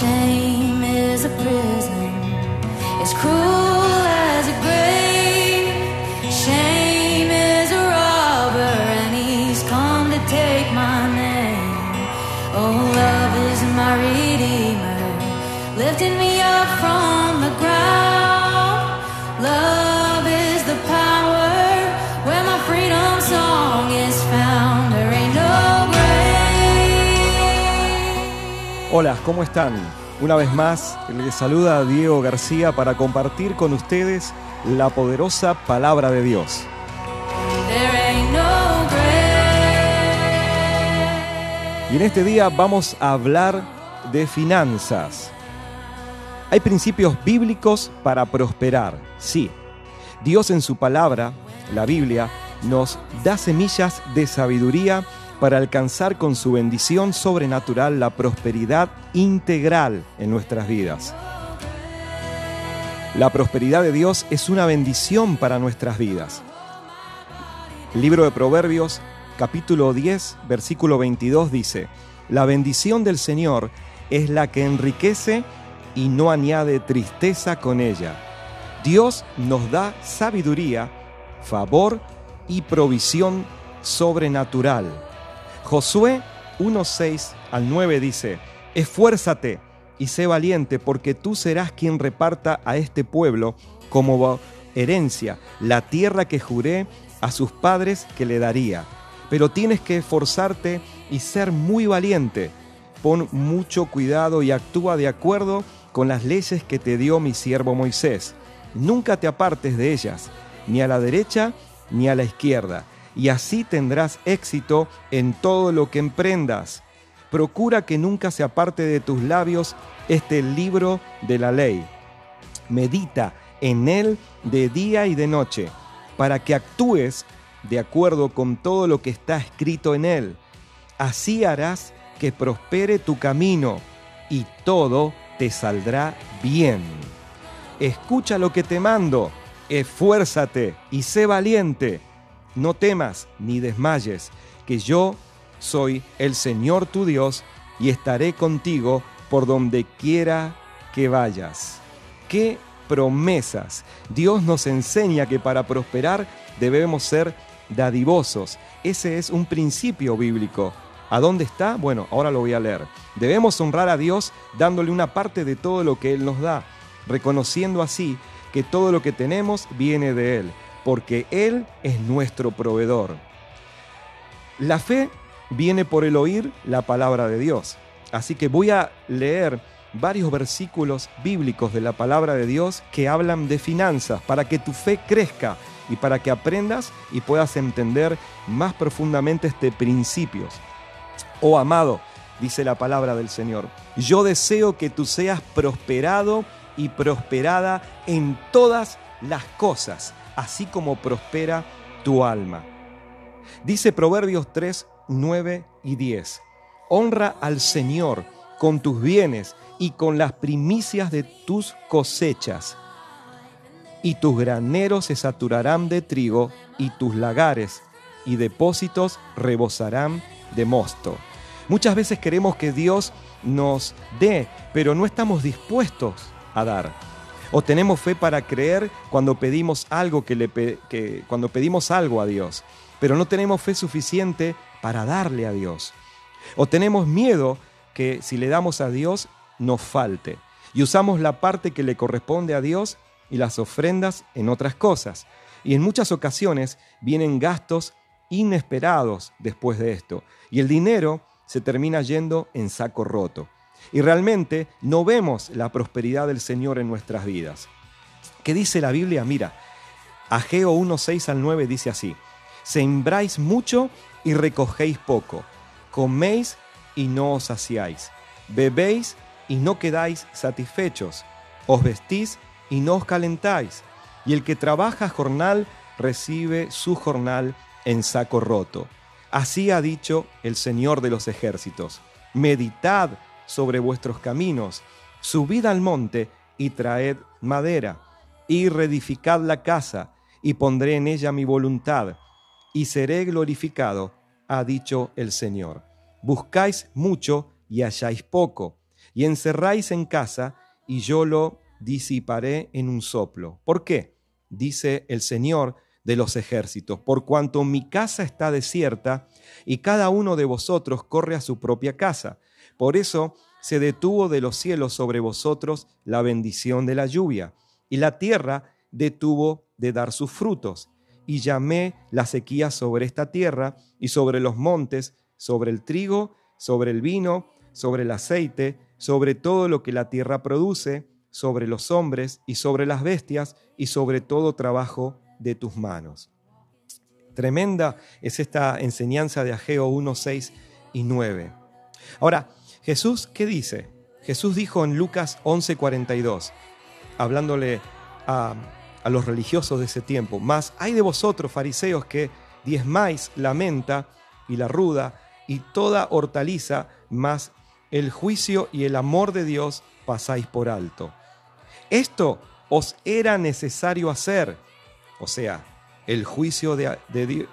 shame is a prison, as cruel as a grave. Shame is a robber, and he's come to take my name. Oh, love is my redeemer, lifting me Hola, ¿cómo están? Una vez más, les saluda Diego García para compartir con ustedes la poderosa palabra de Dios. Y en este día vamos a hablar de finanzas. Hay principios bíblicos para prosperar, sí. Dios en su palabra, la Biblia, nos da semillas de sabiduría para alcanzar con su bendición sobrenatural la prosperidad integral en nuestras vidas. La prosperidad de Dios es una bendición para nuestras vidas. Libro de Proverbios, capítulo 10, versículo 22 dice, La bendición del Señor es la que enriquece y no añade tristeza con ella. Dios nos da sabiduría, favor y provisión sobrenatural. Josué 1.6 al 9 dice, Esfuérzate y sé valiente, porque tú serás quien reparta a este pueblo como herencia la tierra que juré a sus padres que le daría. Pero tienes que esforzarte y ser muy valiente. Pon mucho cuidado y actúa de acuerdo con las leyes que te dio mi siervo Moisés. Nunca te apartes de ellas, ni a la derecha ni a la izquierda, y así tendrás éxito en todo lo que emprendas. Procura que nunca se aparte de tus labios este libro de la ley. Medita en él de día y de noche, para que actúes de acuerdo con todo lo que está escrito en él. Así harás que prospere tu camino y todo te saldrá bien. Escucha lo que te mando, esfuérzate y sé valiente. No temas ni desmayes, que yo soy el Señor tu Dios y estaré contigo por donde quiera que vayas. ¡Qué promesas! Dios nos enseña que para prosperar debemos ser dadivosos. Ese es un principio bíblico. ¿A dónde está? Bueno, ahora lo voy a leer. Debemos honrar a Dios dándole una parte de todo lo que Él nos da, reconociendo así que todo lo que tenemos viene de Él, porque Él es nuestro proveedor. La fe viene por el oír la palabra de Dios. Así que voy a leer varios versículos bíblicos de la palabra de Dios que hablan de finanzas para que tu fe crezca y para que aprendas y puedas entender más profundamente este principio. Oh amado, dice la palabra del Señor, yo deseo que tú seas prosperado y prosperada en todas las cosas, así como prospera tu alma. Dice Proverbios 3, 9 y 10. Honra al Señor con tus bienes y con las primicias de tus cosechas. Y tus graneros se saturarán de trigo y tus lagares y depósitos rebosarán de mosto. Muchas veces queremos que Dios nos dé, pero no estamos dispuestos a dar. O tenemos fe para creer cuando pedimos algo que le cuando pedimos algo a Dios, pero no tenemos fe suficiente para darle a Dios. O tenemos miedo que si le damos a Dios nos falte y usamos la parte que le corresponde a Dios y las ofrendas en otras cosas. Y en muchas ocasiones vienen gastos inesperados después de esto y el dinero se termina yendo en saco roto. Y realmente no vemos la prosperidad del Señor en nuestras vidas. ¿Qué dice la Biblia? Mira, Ageo 1, 6 al 9 dice así, Sembráis mucho y recogéis poco, coméis y no os saciáis, bebéis y no quedáis satisfechos, os vestís y no os calentáis, y el que trabaja jornal recibe su jornal en saco roto. Así ha dicho el Señor de los ejércitos. Meditad sobre vuestros caminos, subid al monte y traed madera, y reedificad la casa, y pondré en ella mi voluntad, y seré glorificado, ha dicho el Señor. Buscáis mucho y halláis poco, y encerráis en casa, y yo lo disiparé en un soplo. ¿Por qué? Dice el Señor de los ejércitos, por cuanto mi casa está desierta, y cada uno de vosotros corre a su propia casa. Por eso se detuvo de los cielos sobre vosotros la bendición de la lluvia, y la tierra detuvo de dar sus frutos. Y llamé la sequía sobre esta tierra y sobre los montes, sobre el trigo, sobre el vino, sobre el aceite, sobre todo lo que la tierra produce, sobre los hombres y sobre las bestias y sobre todo trabajo de tus manos. Tremenda es esta enseñanza de Ageo 1, 6 y 9. Ahora, Jesús, ¿qué dice? Jesús dijo en Lucas 11, 42, hablándole a, a los religiosos de ese tiempo, más hay de vosotros, fariseos, que diezmáis la menta y la ruda y toda hortaliza, más el juicio y el amor de Dios pasáis por alto. Esto os era necesario hacer, o sea, el juicio, de,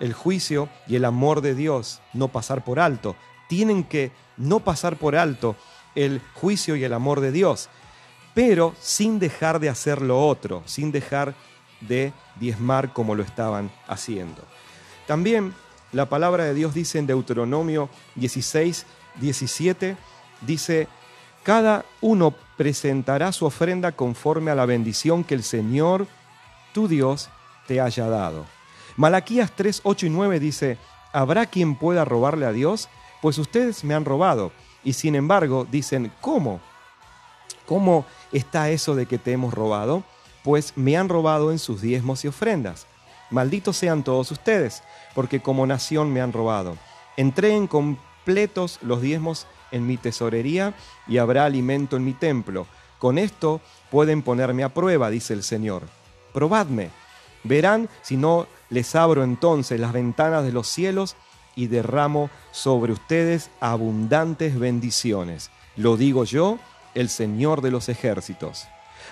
el juicio y el amor de Dios no pasar por alto. Tienen que no pasar por alto el juicio y el amor de Dios, pero sin dejar de hacer lo otro, sin dejar de diezmar como lo estaban haciendo. También la palabra de Dios dice en Deuteronomio 16, 17, dice, cada uno presentará su ofrenda conforme a la bendición que el Señor, tu Dios, te haya dado. Malaquías 3, 8 y 9 dice, ¿habrá quien pueda robarle a Dios? Pues ustedes me han robado. Y sin embargo dicen, ¿cómo? ¿Cómo está eso de que te hemos robado? Pues me han robado en sus diezmos y ofrendas. Malditos sean todos ustedes, porque como nación me han robado. Entreguen completos los diezmos en mi tesorería y habrá alimento en mi templo. Con esto pueden ponerme a prueba, dice el Señor. Probadme. Verán si no les abro entonces las ventanas de los cielos y derramo sobre ustedes abundantes bendiciones. Lo digo yo, el Señor de los ejércitos.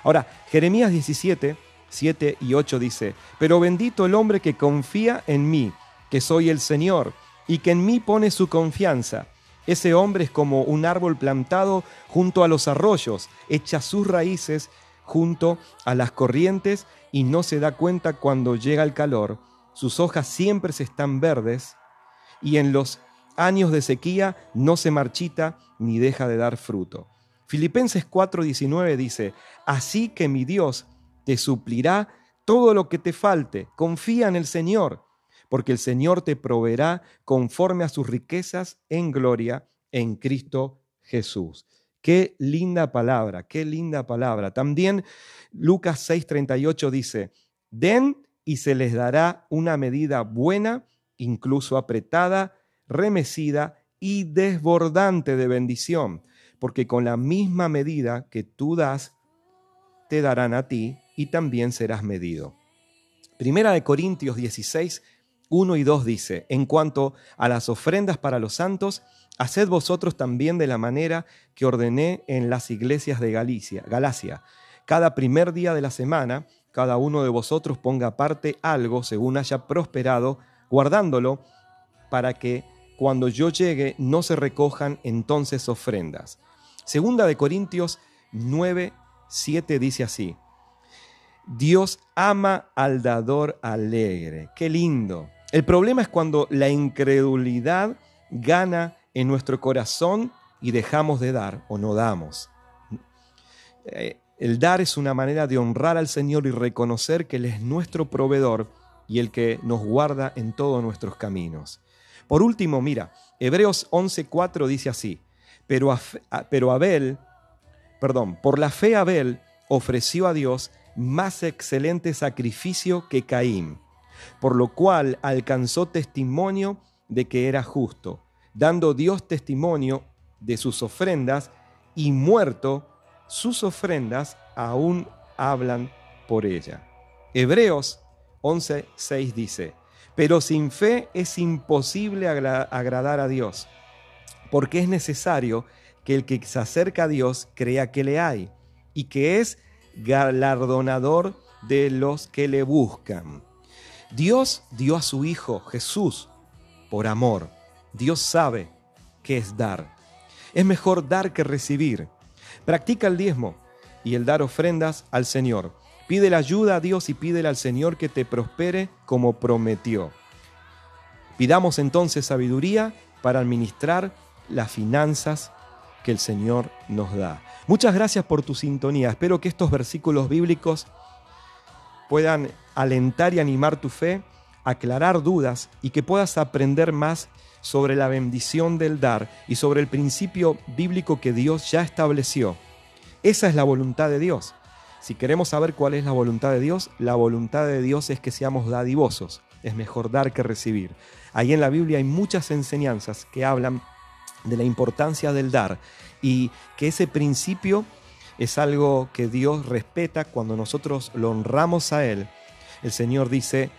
Ahora, Jeremías 17, 7 y 8 dice, Pero bendito el hombre que confía en mí, que soy el Señor, y que en mí pone su confianza ese hombre es como un árbol plantado junto a los arroyos, echa sus raíces junto a las corrientes y no se da cuenta cuando llega el calor. Sus hojas siempre se están verdes y en los años de sequía no se marchita ni deja de dar fruto. Filipenses 4:19 dice, así que mi Dios te suplirá todo lo que te falte, confía en el Señor porque el Señor te proveerá conforme a sus riquezas en gloria en Cristo Jesús. Qué linda palabra, qué linda palabra. También Lucas 6:38 dice, den y se les dará una medida buena, incluso apretada, remecida y desbordante de bendición, porque con la misma medida que tú das, te darán a ti y también serás medido. Primera de Corintios 16, 1 y 2 dice, en cuanto a las ofrendas para los santos, haced vosotros también de la manera que ordené en las iglesias de Galicia, Galacia. Cada primer día de la semana, cada uno de vosotros ponga aparte algo según haya prosperado, guardándolo para que cuando yo llegue no se recojan entonces ofrendas. Segunda de Corintios 9, 7 dice así, Dios ama al dador alegre. Qué lindo. El problema es cuando la incredulidad gana en nuestro corazón y dejamos de dar o no damos. Eh, el dar es una manera de honrar al Señor y reconocer que Él es nuestro proveedor y el que nos guarda en todos nuestros caminos. Por último, mira, Hebreos 11:4 dice así, pero, pero Abel, perdón, por la fe Abel ofreció a Dios más excelente sacrificio que Caín por lo cual alcanzó testimonio de que era justo, dando Dios testimonio de sus ofrendas y muerto, sus ofrendas aún hablan por ella. Hebreos 11:6 dice, pero sin fe es imposible agradar a Dios, porque es necesario que el que se acerca a Dios crea que le hay y que es galardonador de los que le buscan. Dios dio a su Hijo Jesús por amor. Dios sabe qué es dar. Es mejor dar que recibir. Practica el diezmo y el dar ofrendas al Señor. Pide la ayuda a Dios y pídele al Señor que te prospere como prometió. Pidamos entonces sabiduría para administrar las finanzas que el Señor nos da. Muchas gracias por tu sintonía. Espero que estos versículos bíblicos puedan alentar y animar tu fe, aclarar dudas y que puedas aprender más sobre la bendición del dar y sobre el principio bíblico que Dios ya estableció. Esa es la voluntad de Dios. Si queremos saber cuál es la voluntad de Dios, la voluntad de Dios es que seamos dadivosos. Es mejor dar que recibir. Ahí en la Biblia hay muchas enseñanzas que hablan de la importancia del dar y que ese principio es algo que Dios respeta cuando nosotros lo honramos a Él. El Señor dice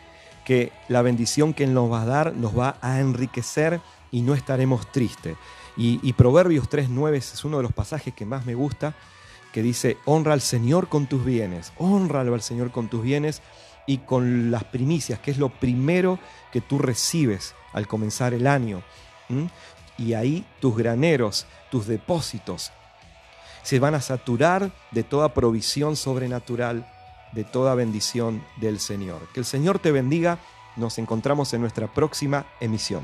que la bendición que Él nos va a dar nos va a enriquecer y no estaremos tristes. Y, y Proverbios 3.9 es uno de los pasajes que más me gusta, que dice, honra al Señor con tus bienes, honralo al Señor con tus bienes y con las primicias, que es lo primero que tú recibes al comenzar el año. Y ahí tus graneros, tus depósitos, se van a saturar de toda provisión sobrenatural, de toda bendición del Señor. Que el Señor te bendiga. Nos encontramos en nuestra próxima emisión.